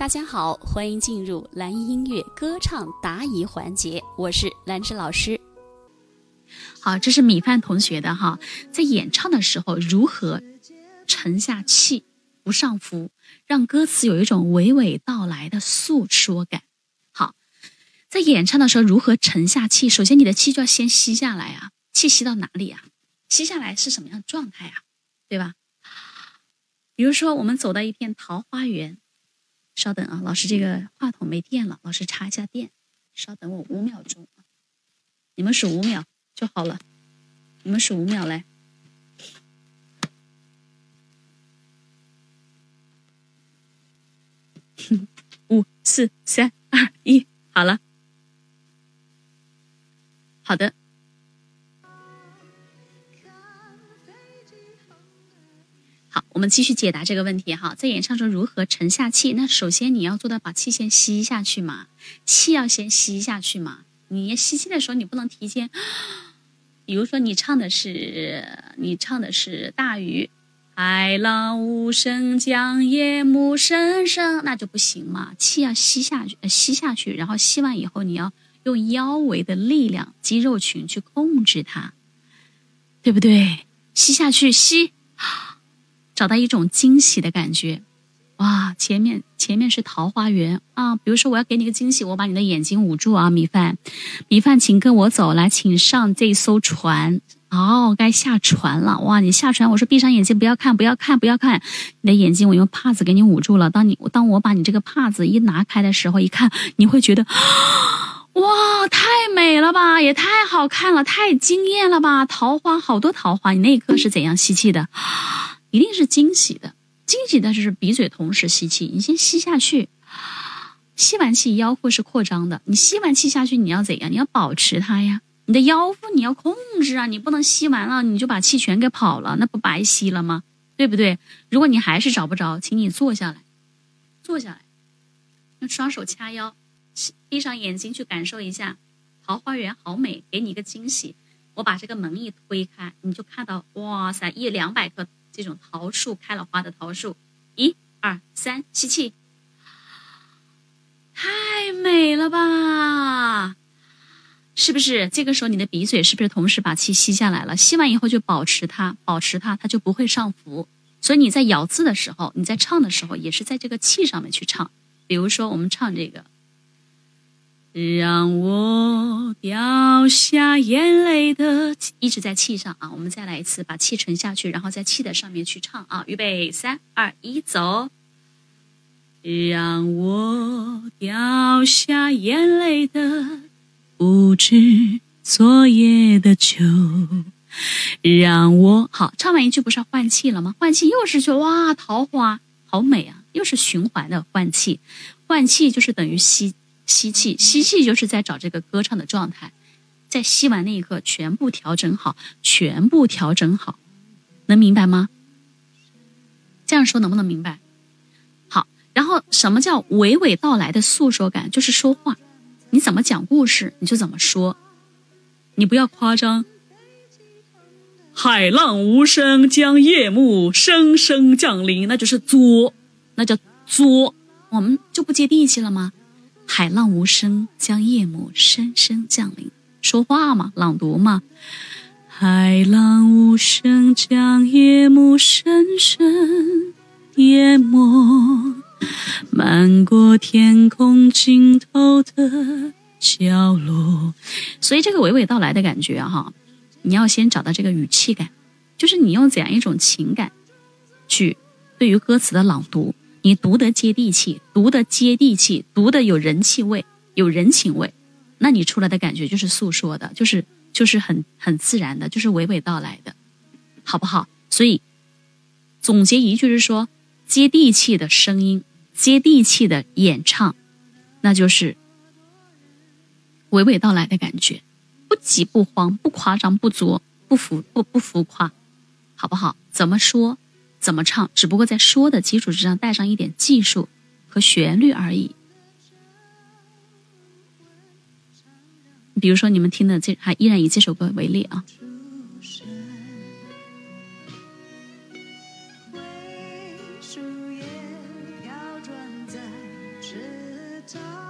大家好，欢迎进入蓝音乐歌唱答疑环节，我是兰芝老师。好，这是米饭同学的哈，在演唱的时候如何沉下气，不上浮，让歌词有一种娓娓道来的诉说感。好，在演唱的时候如何沉下气？首先，你的气就要先吸下来啊，气吸到哪里啊？吸下来是什么样的状态啊？对吧？比如说，我们走到一片桃花源。稍等啊，老师，这个话筒没电了，老师插一下电。稍等我五秒钟，你们数五秒就好了。你们数五秒来，五四三二一，好了，好的。好，我们继续解答这个问题哈。在演唱中如何沉下气？那首先你要做到把气先吸下去嘛，气要先吸下去嘛。你吸气的时候，你不能提前。比如说你唱的是你唱的是大鱼，海浪无声将夜幕深深，那就不行嘛。气要吸下去，吸下去，然后吸完以后，你要用腰围的力量、肌肉群去控制它，对不对？吸下去，吸。找到一种惊喜的感觉，哇！前面前面是桃花源啊。比如说，我要给你个惊喜，我把你的眼睛捂住啊，米饭，米饭，请跟我走，来，请上这艘船。哦，该下船了，哇！你下船，我说闭上眼睛，不要看，不要看，不要看，你的眼睛我用帕子给你捂住了。当你当我把你这个帕子一拿开的时候，一看，你会觉得，哇，太美了吧，也太好看了，太惊艳了吧！桃花好多桃花，你那一刻是怎样吸气的？一定是惊喜的，惊喜的就是鼻嘴同时吸气，你先吸下去，吸完气腰腹是扩张的，你吸完气下去你要怎样？你要保持它呀，你的腰腹你要控制啊，你不能吸完了你就把气全给跑了，那不白吸了吗？对不对？如果你还是找不着，请你坐下来，坐下来，用双手掐腰，闭上眼睛去感受一下，桃花源好美，给你一个惊喜。我把这个门一推开，你就看到，哇塞，一两百颗。这种桃树开了花的桃树，一二三，吸气，太美了吧？是不是？这个时候你的鼻嘴是不是同时把气吸下来了？吸完以后就保持它，保持它，它就不会上浮。所以你在咬字的时候，你在唱的时候，也是在这个气上面去唱。比如说，我们唱这个。让我掉下眼泪的，一直在气上啊！我们再来一次，把气沉下去，然后在气的上面去唱啊！预备，三二一，走！让我掉下眼泪的，不止昨夜的酒。让我好，唱完一句不是换气了吗？换气又是句哇，桃花好美啊！又是循环的换气，换气就是等于吸。吸气，吸气就是在找这个歌唱的状态，在吸完那一刻，全部调整好，全部调整好，能明白吗？这样说能不能明白？好，然后什么叫娓娓道来的诉说感？就是说话，你怎么讲故事你就怎么说，你不要夸张。海浪无声将夜幕声声降临，那就是作，那叫作，我们就不接地气了吗？海浪无声，将夜幕深深降临。说话嘛，朗读嘛。海浪无声，将夜幕深深淹没，漫过天空尽头的角落。所以这个娓娓道来的感觉哈，你要先找到这个语气感，就是你用怎样一种情感去对于歌词的朗读。你读得接地气，读得接地气，读得有人气味，有人情味，那你出来的感觉就是诉说的，就是就是很很自然的，就是娓娓道来的，好不好？所以总结一句是说，接地气的声音，接地气的演唱，那就是娓娓道来的感觉，不急不慌，不夸张不作，不浮不不浮夸，好不好？怎么说？怎么唱？只不过在说的基础之上带上一点技术和旋律而已。比如说，你们听的这还依然以这首歌为例啊。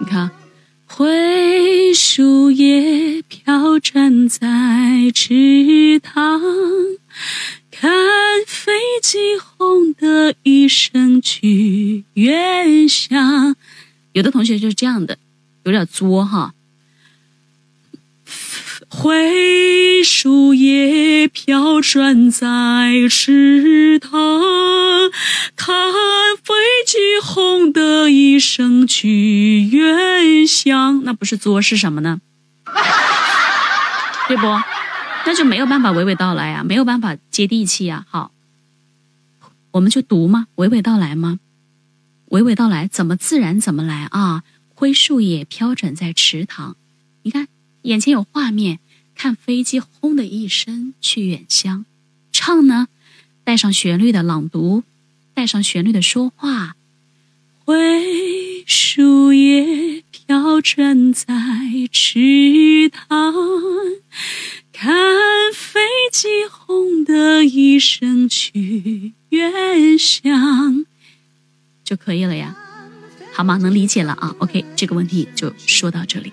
你看，灰树叶飘转在池塘，飞机轰的一声去远乡。有的同学就是这样的，有点作哈。灰树叶飘转在池塘，看飞机轰的一声去远乡。那不是作是什么呢？对不？那就没有办法娓娓道来呀，没有办法接地气呀。好，我们就读吗？娓娓道来吗？娓娓道来，怎么自然怎么来啊？灰树叶飘转在池塘，你看眼前有画面。看飞机轰的一声去远乡，唱呢，带上旋律的朗读，带上旋律的说话。灰树叶飘转在池塘，看一生去远乡，就可以了呀，好吗？能理解了啊？OK，这个问题就说到这里。